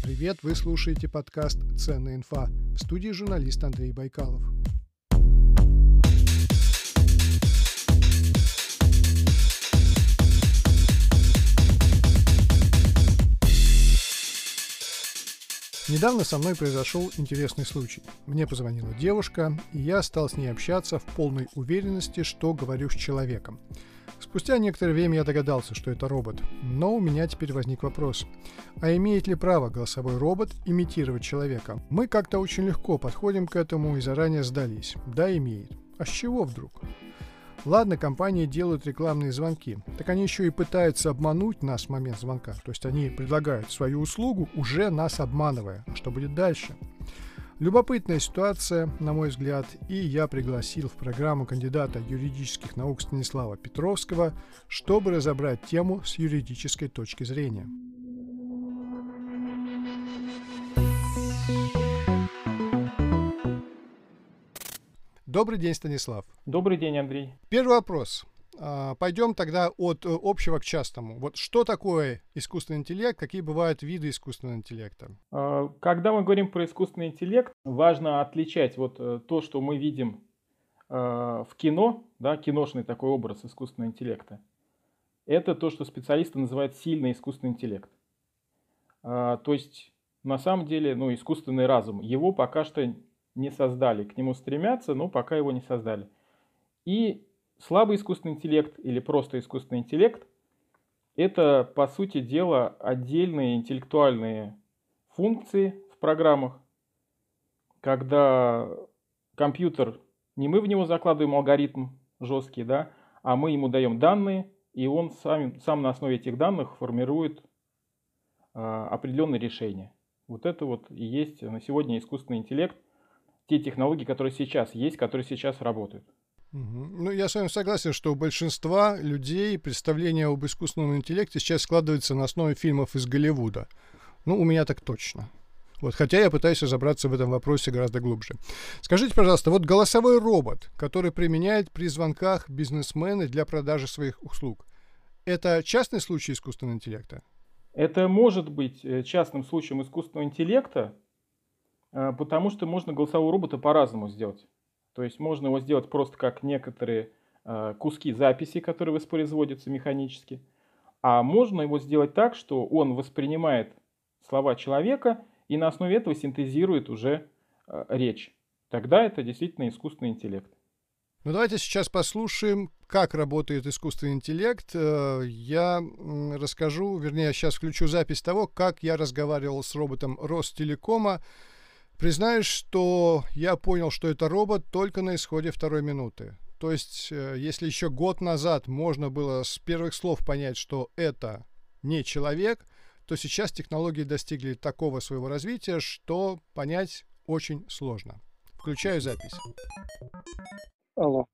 Всем привет! Вы слушаете подкаст «Ценная инфа» в студии журналист Андрей Байкалов. Недавно со мной произошел интересный случай. Мне позвонила девушка, и я стал с ней общаться в полной уверенности, что говорю с человеком. Спустя некоторое время я догадался, что это робот, но у меня теперь возник вопрос. А имеет ли право голосовой робот имитировать человека? Мы как-то очень легко подходим к этому и заранее сдались. Да, имеет. А с чего вдруг? Ладно, компании делают рекламные звонки, так они еще и пытаются обмануть нас в момент звонка. То есть они предлагают свою услугу, уже нас обманывая. А что будет дальше? Любопытная ситуация, на мой взгляд, и я пригласил в программу кандидата юридических наук Станислава Петровского, чтобы разобрать тему с юридической точки зрения. Добрый день, Станислав. Добрый день, Андрей. Первый вопрос. А, пойдем тогда от э, общего к частному. Вот что такое искусственный интеллект, какие бывают виды искусственного интеллекта? А, когда мы говорим про искусственный интеллект, важно отличать вот э, то, что мы видим э, в кино, да, киношный такой образ искусственного интеллекта. Это то, что специалисты называют сильный искусственный интеллект. А, то есть, на самом деле, ну, искусственный разум. Его пока что не создали. К нему стремятся, но пока его не создали. И слабый искусственный интеллект или просто искусственный интеллект – это, по сути дела, отдельные интеллектуальные функции в программах, когда компьютер, не мы в него закладываем алгоритм жесткий, да, а мы ему даем данные, и он сам, сам на основе этих данных формирует а, определенные решения. Вот это вот и есть на сегодня искусственный интеллект – те технологии, которые сейчас есть, которые сейчас работают. Ну, я с вами согласен, что у большинства людей представление об искусственном интеллекте сейчас складывается на основе фильмов из Голливуда. Ну, у меня так точно. Вот, хотя я пытаюсь разобраться в этом вопросе гораздо глубже. Скажите, пожалуйста, вот голосовой робот, который применяет при звонках бизнесмены для продажи своих услуг, это частный случай искусственного интеллекта? Это может быть э, частным случаем искусственного интеллекта, Э, потому что можно голосового робота по-разному сделать. То есть можно его сделать просто как некоторые э, куски записи, которые воспроизводятся механически. А можно его сделать так, что он воспринимает слова человека и на основе этого синтезирует уже э, речь. Тогда это действительно искусственный интеллект. Ну давайте сейчас послушаем, как работает искусственный интеллект. Я расскажу, вернее, сейчас включу запись того, как я разговаривал с роботом Ростелекома Признаюсь, что я понял, что это робот только на исходе второй минуты. То есть, э, если еще год назад можно было с первых слов понять, что это не человек, то сейчас технологии достигли такого своего развития, что понять очень сложно. Включаю запись. Алло.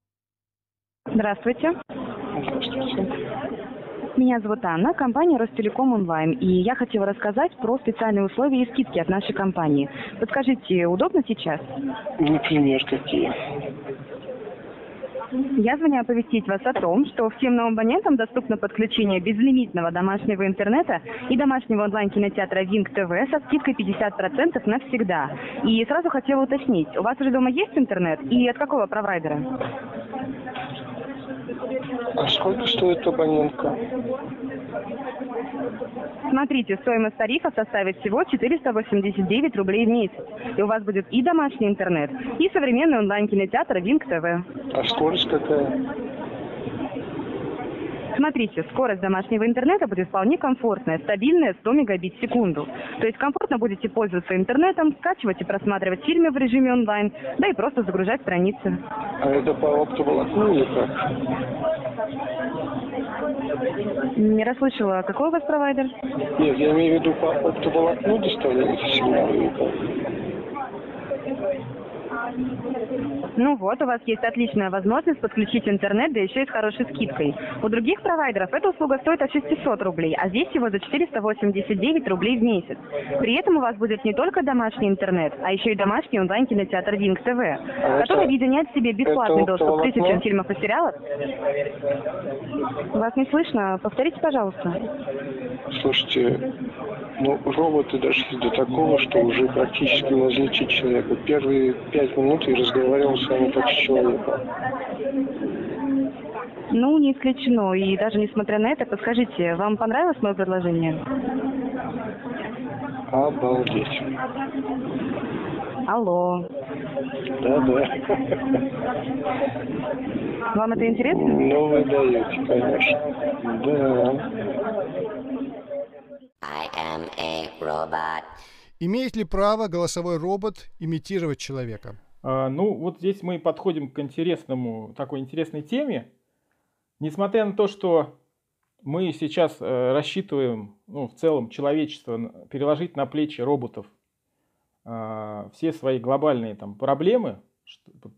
Здравствуйте. Здравствуйте. Меня зовут Анна, компания Ростелеком Онлайн, и я хотела рассказать про специальные условия и скидки от нашей компании. Подскажите, удобно сейчас? Например, какие? Я звоню оповестить вас о том, что всем новым абонентам доступно подключение безлимитного домашнего интернета и домашнего онлайн-кинотеатра Wing TV со скидкой 50% навсегда. И сразу хотела уточнить, у вас уже дома есть интернет и от какого провайдера? А сколько стоит абонентка? Смотрите, стоимость тарифа составит всего 489 рублей в месяц. И у вас будет и домашний интернет, и современный онлайн-кинотеатр Wing TV. А скорость какая? Смотрите, скорость домашнего интернета будет вполне комфортная, стабильная 100 мегабит в секунду. То есть комфортно будете пользоваться интернетом, скачивать и просматривать фильмы в режиме онлайн, да и просто загружать страницы. А это по оптоволокну или как? Не расслышала, какой у вас провайдер? Нет, я имею в виду по оптоволокну доставляете сигналы? Ну вот, у вас есть отличная возможность подключить интернет, да еще и с хорошей скидкой. У других провайдеров эта услуга стоит от 600 рублей, а здесь всего за 489 рублей в месяц. При этом у вас будет не только домашний интернет, а еще и домашний онлайн-кинотеатр Wing TV, А который объединяет в себе бесплатный доступ к тысячам фильмов и сериалов. Вас не слышно? Повторите, пожалуйста. Слушайте, ну, роботы дошли до такого, что уже практически различить человека. Первые пять минут я разговаривал с как с человеком. Ну, не исключено. И даже несмотря на это, подскажите, вам понравилось мое предложение? Обалдеть. Алло. Да-да. Вам это интересно? Ну, вы даете, конечно. Да. I am a robot. Имеет ли право голосовой робот имитировать человека? А, Ну, вот здесь мы подходим к интересному, такой интересной теме. Несмотря на то, что мы сейчас э, рассчитываем, ну, в целом, человечество переложить на плечи роботов а, все свои глобальные там проблемы,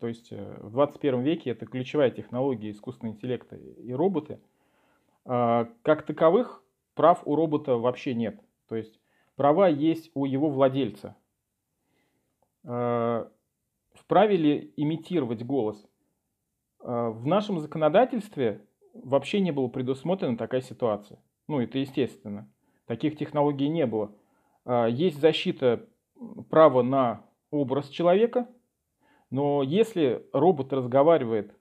то есть э, в 21 веке это ключевая технология искусственного интеллекта и роботы, а, как таковых прав у робота вообще нет. То есть права есть у его владельца. Вправе ли имитировать голос? А, В нашем законодательстве вообще не было предусмотрена такая ситуация. Ну, это естественно. Таких технологий не было. А, Есть защита права на образ человека, но если робот разговаривает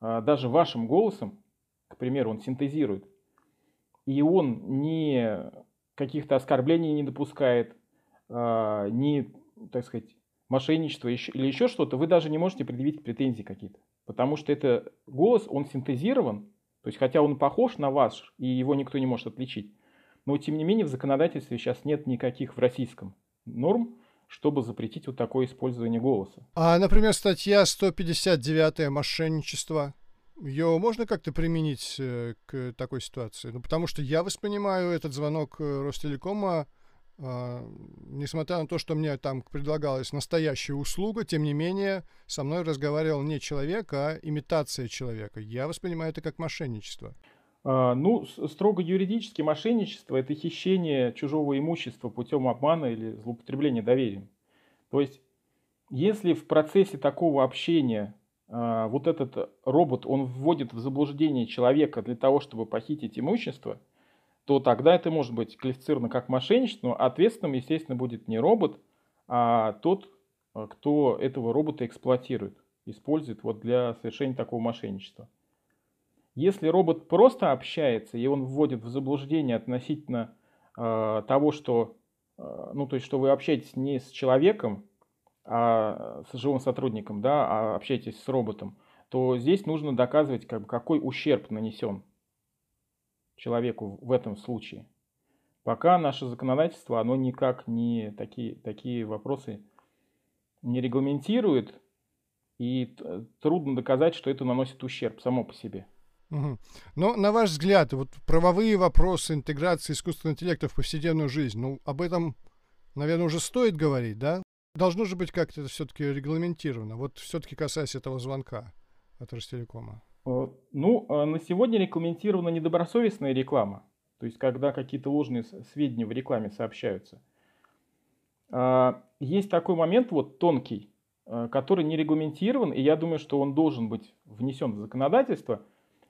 а, даже вашим голосом, к примеру, он синтезирует, и он не каких-то оскорблений не допускает, ни, так сказать, мошенничества еще- или еще что-то, вы даже не можете предъявить претензии какие-то. Потому что это голос, он синтезирован, то есть хотя он похож на ваш, и его никто не может отличить, но тем не менее в законодательстве сейчас нет никаких в российском норм, чтобы запретить вот такое использование голоса. А, например, статья 159 «Мошенничество». Ее можно как-то применить э, к такой ситуации? Ну, потому что я воспринимаю этот звонок э, Ростелекома, несмотря на то, что мне там предлагалась настоящая услуга, тем не менее, со мной разговаривал не человек, а имитация человека. Я воспринимаю это как мошенничество. А, Ну, строго юридически мошенничество – это хищение чужого имущества путем обмана или злоупотребления доверием. То есть, если в процессе такого общения а, вот этот робот, он вводит в заблуждение человека для того, чтобы похитить имущество, то тогда это может быть квалифицировано как мошенничество, ответственным, естественно, будет не робот, а тот, а, кто этого робота эксплуатирует, использует вот для совершения такого мошенничества. Если робот просто общается и он вводит в заблуждение относительно э, того, что, э, ну, то есть, что вы общаетесь не с человеком, а с живым сотрудником, да, а общаетесь с роботом, то здесь нужно доказывать, как бы, какой ущерб нанесен человеку в этом случае. Пока наше законодательство, оно никак не такие, такие вопросы не регламентирует, и трудно доказать, что это наносит ущерб само по себе. Мгм. Но, на ваш взгляд, вот правовые вопросы интеграции искусственного интеллекта в повседневную жизнь, ну, об этом, наверное, уже стоит говорить, да? Должно же быть как-то это все-таки регламентировано. Вот все-таки касаясь этого звонка от Ростелекома. Э, Ну, э, на сегодня регламентирована недобросовестная реклама, то есть когда какие-то ложные сведения в рекламе сообщаются. А, Есть такой момент вот тонкий, э, который не регламентирован, и я думаю, что он должен быть внесен в законодательство.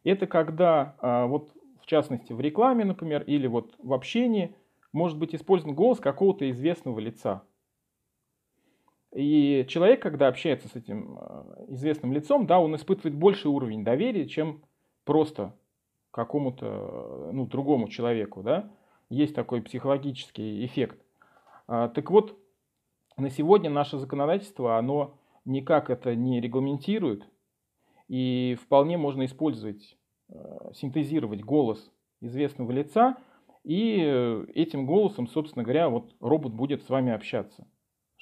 Это когда, а, вот в частности в рекламе, например, или вот в общении может быть использован голос какого-то известного лица. И человек, когда общается с этим э, известным лицом, да, он испытывает больший уровень доверия, чем просто какому-то э, ну, другому человеку. Да? Есть такой психологический эффект. А, так вот, на сегодня наше законодательство, оно никак это не регламентирует, и вполне можно использовать, э, синтезировать голос известного лица, и этим голосом, собственно говоря, вот робот будет с вами общаться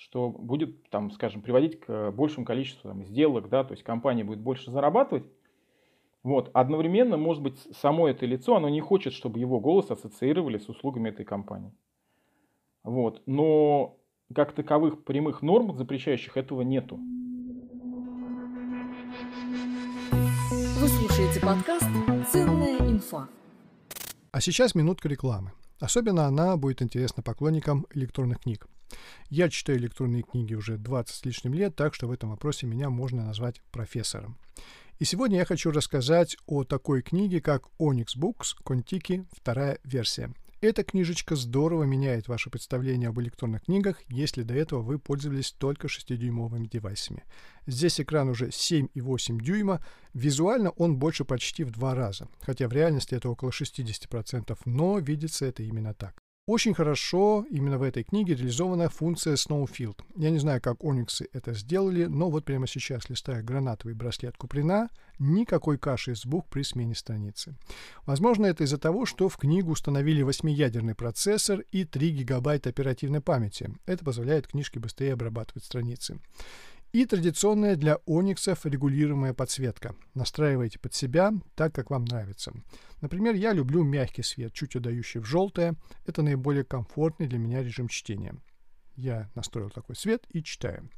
что будет, там, скажем, приводить к большему количеству там, сделок, да, то есть компания будет больше зарабатывать. Вот. Одновременно, может быть, само это лицо, оно не хочет, чтобы его голос ассоциировали с услугами этой компании. Вот. Но как таковых прямых норм, запрещающих этого, нету. слушаете подкаст «Ценная инфа». А сейчас минутка рекламы. Особенно она будет интересна поклонникам электронных книг. Я читаю электронные книги уже 20 с лишним лет, так что в этом вопросе меня можно назвать профессором. И сегодня я хочу рассказать о такой книге, как Onyx Books Kontiki, вторая версия. Эта книжечка здорово меняет ваше представление об электронных книгах, если до этого вы пользовались только 6-дюймовыми девайсами. Здесь экран уже 7,8 дюйма, визуально он больше почти в два раза, хотя в реальности это около 60%, но видится это именно так. Очень хорошо именно в этой книге реализована функция Snowfield. Я не знаю, как Ониксы это сделали, но вот прямо сейчас, листая гранатовый браслет Куприна, никакой каши из букв при смене страницы. Возможно, это из-за того, что в книгу установили 8-ядерный процессор и 3 гигабайта оперативной памяти. Это позволяет книжке быстрее обрабатывать страницы. И традиционная для ониксов регулируемая подсветка. Настраивайте под себя так, как вам нравится. Например, я люблю мягкий свет, чуть удающий в желтое. Это наиболее комфортный для меня режим чтения. Я настроил такой свет и читаю.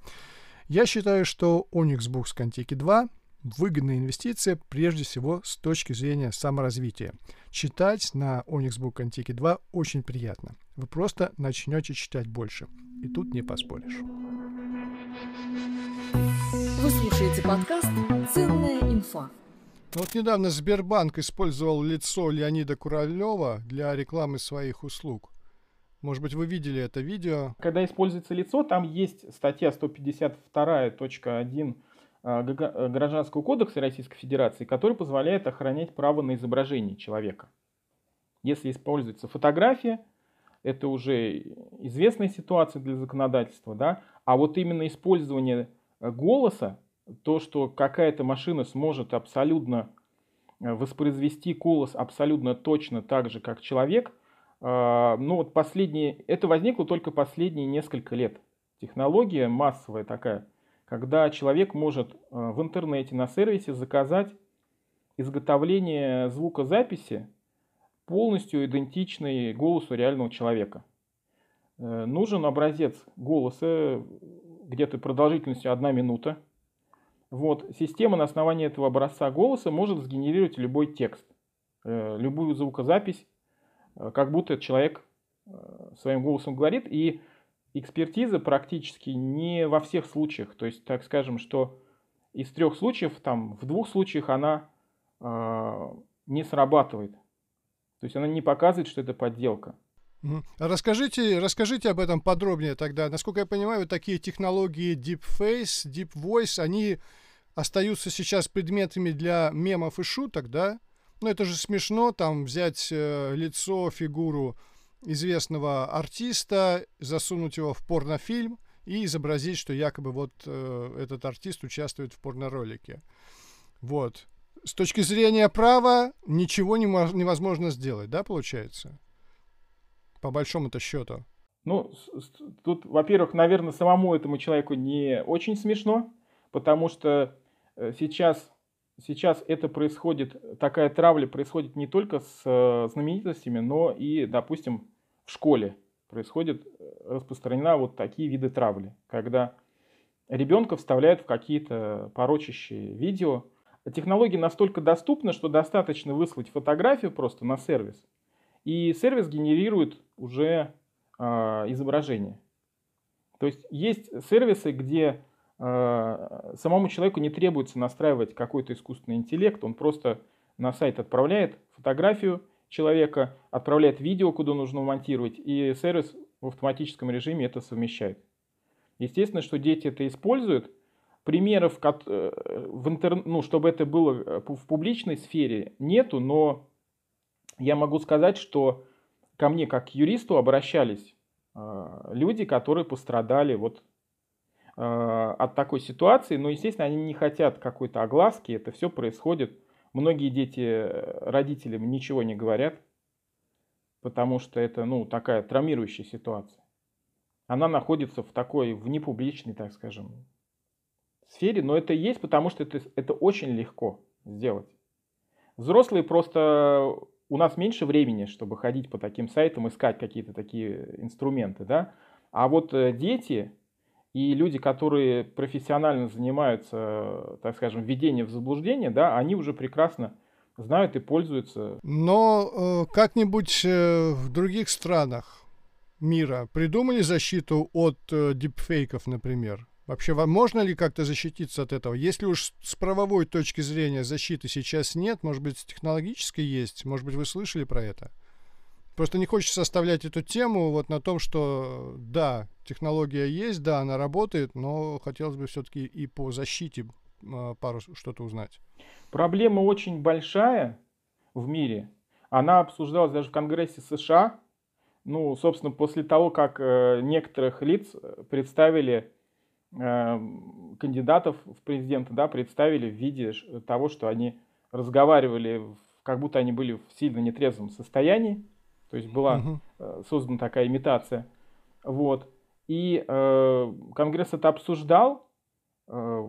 Я считаю, что Onyx Books Contiki 2 выгодная инвестиция прежде всего с точки зрения саморазвития. Читать на Onyx Book Contiki 2 очень приятно. Вы просто начнете читать больше. И тут не поспоришь. Вы слушаете подкаст «Ценная инфа». Ну вот недавно Сбербанк использовал лицо Леонида Куралева для рекламы своих услуг. Может быть, вы видели это видео? Когда используется лицо, там есть статья 152.1 а, Гражданского кодекса Российской Федерации, который позволяет охранять право на изображение человека. Если используется фотография, это уже известная ситуация для законодательства, да, а вот именно использование Э, голоса, то, что какая-то машина сможет абсолютно э, воспроизвести голос абсолютно точно так же, как человек, э, ну вот последние, это возникло только последние несколько лет. Технология массовая такая, когда человек может в интернете на сервисе заказать изготовление звукозаписи полностью идентичный голосу реального человека. Нужен образец голоса где-то продолжительностью 1 минута. Вот. Система на основании этого образца голоса может сгенерировать любой текст, э, любую звукозапись, э, как будто человек э, своим голосом говорит. И экспертиза практически не во всех случаях. То есть, так скажем, что из трех случаев, там, в двух случаях она не срабатывает. То есть она не показывает, что это подделка. Расскажите, расскажите об этом подробнее тогда. Насколько я понимаю, такие технологии Deepface, Deep Voice, они остаются сейчас предметами для мемов и шуток, да? Ну, это же смешно, там, взять э, лицо, фигуру известного артиста, засунуть его в порнофильм и изобразить, что якобы вот э, этот артист участвует в порноролике. Вот. С точки зрения права ничего не невозможно сделать, да, получается? по большому-то счету? Ну, тут, во-первых, наверное, самому этому человеку не очень смешно, потому что э, сейчас, сейчас это происходит, такая травля происходит не только с э, знаменитостями, но и, допустим, в школе происходит э, распространена вот такие виды травли, когда ребенка вставляют в какие-то порочащие видео. Технология настолько доступна, что достаточно выслать фотографию просто на сервис – и сервис генерирует уже э, изображение. То есть есть сервисы, где э, самому человеку не требуется настраивать какой-то искусственный интеллект, он просто на сайт отправляет фотографию человека, отправляет видео, куда нужно монтировать, и сервис в автоматическом режиме это совмещает. Естественно, что дети это используют. Примеров, э, в интер... ну, чтобы это было э, в публичной сфере, нету, но я могу сказать, что ко мне как к юристу обращались э, люди, которые пострадали вот от такой ситуации, но, естественно, они не хотят какой-то огласки, это все происходит. Многие дети родителям ничего не говорят, потому что это, ну, такая травмирующая ситуация. Она находится в такой, в непубличной, так скажем, сфере, но это есть, потому что это, это очень легко сделать. Взрослые просто у нас меньше времени, чтобы ходить по таким сайтам, искать какие-то такие инструменты, да. А вот э, дети И люди, которые профессионально занимаются, так скажем, введением в заблуждение, да, они уже прекрасно знают и пользуются. Но э, как-нибудь э, в других странах мира придумали защиту от э, дипфейков, например? Вообще, можно ли как-то защититься от этого? Если уж с правовой точки зрения защиты сейчас нет, может быть, с технологической есть, может быть, вы слышали про это? Просто не хочется оставлять эту тему вот на том, что да, технология есть, да, она работает, но хотелось бы все-таки и по защите э, пару что-то узнать. Проблема очень большая в мире. Она обсуждалась даже в Конгрессе США. Ну, собственно, после того, как э, некоторых лиц представили, э, кандидатов в президенты, да, представили в виде того, что они разговаривали, как будто они были в сильно нетрезвом состоянии то есть была угу. создана такая имитация. Вот. И э, Конгресс это обсуждал. Э,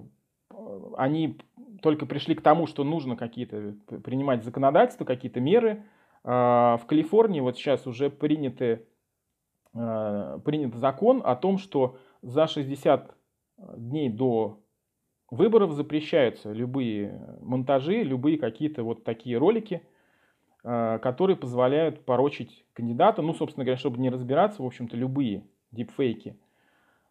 они только пришли к тому, что нужно какие-то принимать законодательства, какие-то меры. Э, в Калифорнии вот сейчас уже приняты, э, принят закон о том, что за 60 дней до выборов запрещаются любые монтажи, любые какие-то вот такие ролики – Э, которые позволяют порочить кандидата, ну, собственно говоря, чтобы не разбираться, в общем-то, любые дипфейки.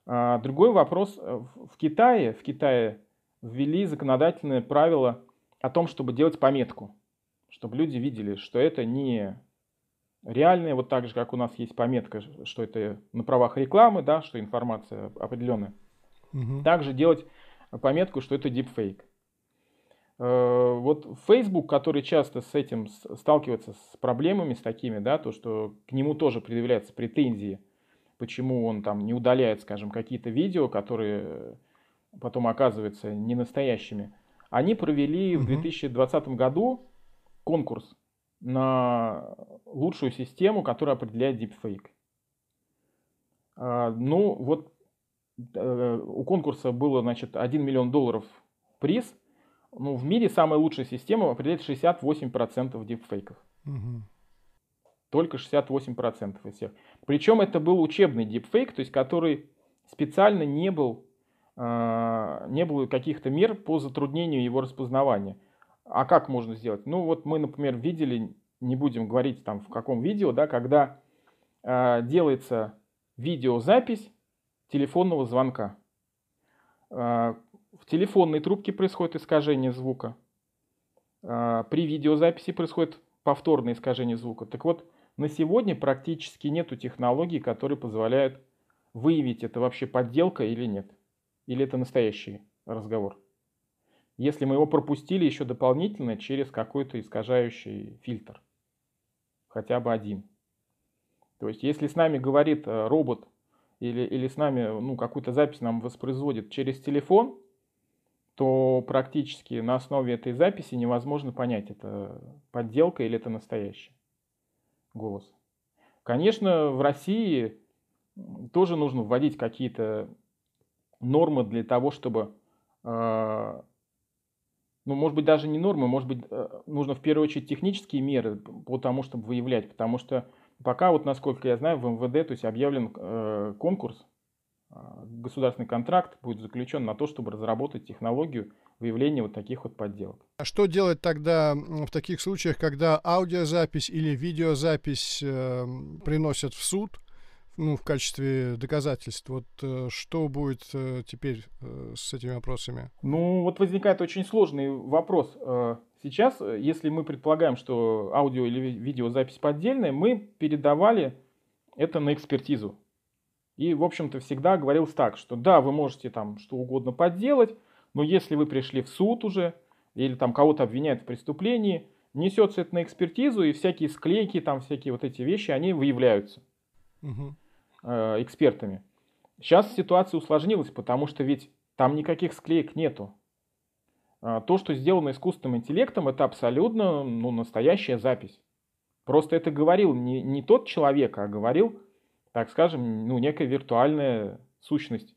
А, другой вопрос. Э, в Китае, в Китае ввели законодательное правило о том, чтобы делать пометку, чтобы люди видели, что это не реальное, вот так же, как у нас есть пометка, что это на правах рекламы, да, что информация определенная. Угу. Также делать пометку, что это дипфейк. Э, вот Facebook, который часто с этим сталкивается с проблемами, с такими, да, то, что к нему тоже предъявляются претензии, почему он там не удаляет, скажем, какие-то видео, которые потом оказываются не настоящими. Они провели в 2020 году конкурс на лучшую систему, которая определяет deepfake. А, ну, вот э, у конкурса было, значит, 1 миллион долларов приз – ну, в мире самая лучшая система определяет 68% дипфейков. Угу. Только 68% из всех. Причем это был учебный дипфейк, то есть который специально не был, э, не было каких-то мер по затруднению его распознавания. А как можно сделать? Ну вот мы, например, видели, не будем говорить там в каком видео, да, когда э, делается видеозапись телефонного звонка. Э, в телефонной трубке происходит искажение звука. А, при видеозаписи происходит повторное искажение звука. Так вот, на сегодня практически нету технологий, которые позволяют выявить, это вообще подделка или нет. Или это настоящий разговор. Если мы его пропустили еще дополнительно через какой-то искажающий фильтр. Хотя бы один. То есть, если с нами говорит э, робот или, или с нами ну, какую-то запись нам воспроизводит через телефон, то практически на основе этой записи невозможно понять, это подделка или это настоящий голос. Конечно, в России тоже нужно вводить какие-то нормы для того, чтобы, э, ну, может быть, даже не нормы, может быть, э, нужно в первую очередь технические меры по тому, чтобы выявлять, потому что пока, вот насколько я знаю, в МВД, то есть объявлен э, конкурс а, государственный контракт будет заключен на то, чтобы разработать технологию выявления вот таких вот подделок. А что делать тогда в таких случаях, когда аудиозапись или видеозапись э, приносят в суд, ну, в качестве доказательств. Вот э, что будет э, теперь э, с этими вопросами? Ну, вот возникает очень сложный вопрос. Сейчас, э, если мы предполагаем, что аудио или видеозапись поддельная, мы передавали это на экспертизу. И, в общем-то, всегда говорил так, что да, вы можете там что угодно подделать, но если вы пришли в суд уже, или там кого-то обвиняют в преступлении, несется это на экспертизу, и всякие склейки, там всякие вот эти вещи, они выявляются угу. э, экспертами. Сейчас ситуация усложнилась, потому что ведь там никаких склеек нету. А то, что сделано искусственным интеллектом, это абсолютно ну, настоящая запись. Просто это говорил не, не тот человек, а говорил так скажем, ну, некая виртуальная сущность.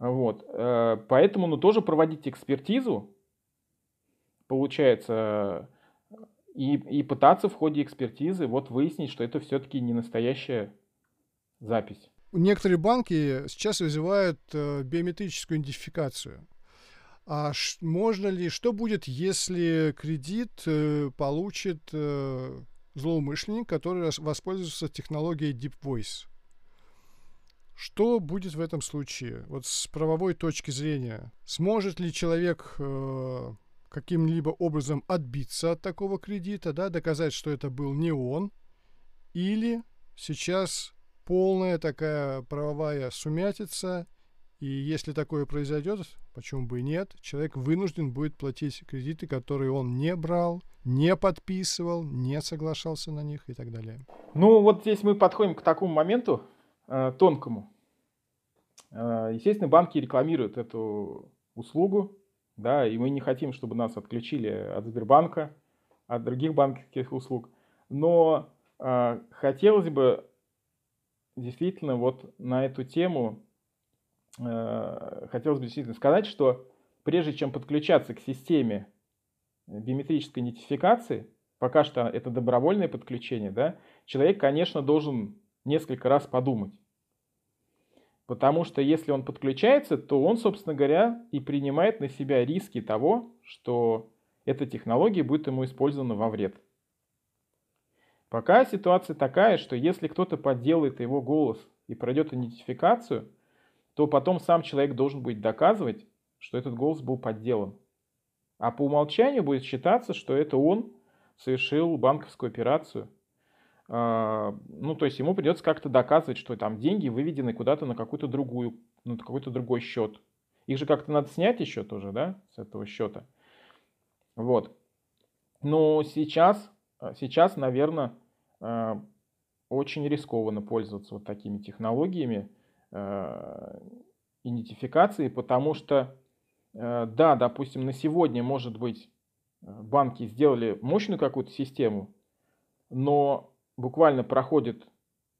Вот. Э, поэтому ну, тоже проводить экспертизу, получается, и, и пытаться в ходе экспертизы вот выяснить, что это все-таки не настоящая запись. Некоторые банки сейчас вызывают э, биометрическую идентификацию. А можно ли, что будет, если кредит э, получит э, злоумышленник, который воспользуется технологией Deep Voice? Что будет в этом случае? Вот с правовой точки зрения, сможет ли человек э, каким-либо образом отбиться от такого кредита, да, доказать, что это был не он, или сейчас полная такая правовая сумятица, и если такое произойдет, почему бы и нет, человек вынужден будет платить кредиты, которые он не брал, не подписывал, не соглашался на них и так далее. Ну вот здесь мы подходим к такому моменту э, тонкому. Э, естественно, банки рекламируют эту услугу, да, и мы не хотим, чтобы нас отключили от Сбербанка, от других банковских услуг. Но э, хотелось бы действительно вот на эту тему, хотелось бы действительно сказать, что прежде чем подключаться к системе биометрической идентификации, пока что это добровольное подключение, да, человек, конечно, должен несколько раз подумать. Потому что если он подключается, то он, собственно говоря, и принимает на себя риски того, что эта технология будет ему использована во вред. Пока ситуация такая, что если кто-то подделает его голос и пройдет идентификацию, то потом сам человек должен будет доказывать, что этот голос был подделан. А по умолчанию будет считаться, что это он совершил банковскую операцию – а, ну, то есть ему придется как-то доказывать, что там деньги выведены куда-то на какую-то другую, на какой-то другой счет. Их же как-то надо снять еще тоже, да, с этого счета. Вот. Но сейчас, сейчас, наверное, а, очень рискованно пользоваться вот такими технологиями идентификации, потому что, да, допустим, на сегодня, может быть, банки сделали мощную какую-то систему, но буквально проходит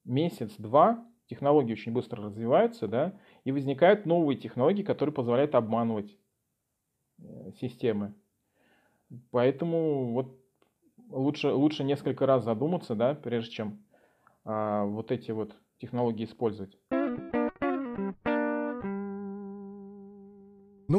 месяц-два, технологии очень быстро развиваются, да, и возникают новые технологии, которые позволяют обманывать э, системы. Поэтому вот лучше, лучше несколько раз задуматься, да, прежде чем а, вот эти вот технологии использовать.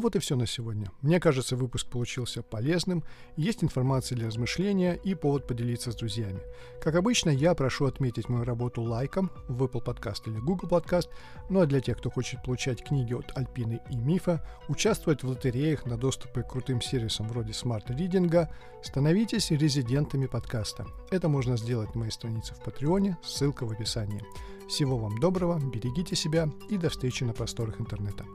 Вот и все на сегодня. Мне кажется, выпуск получился полезным, есть информация для размышления и повод поделиться с друзьями. Как обычно, я прошу отметить мою работу лайком в Apple Podcast или Google Podcast, ну а для тех, кто хочет получать книги от Альпины и Мифа, участвовать в лотереях на доступы к крутым сервисам вроде Smart Reading, становитесь резидентами подкаста. Это можно сделать на моей странице в Патреоне, ссылка в описании. Всего вам доброго, берегите себя и до встречи на просторах интернета.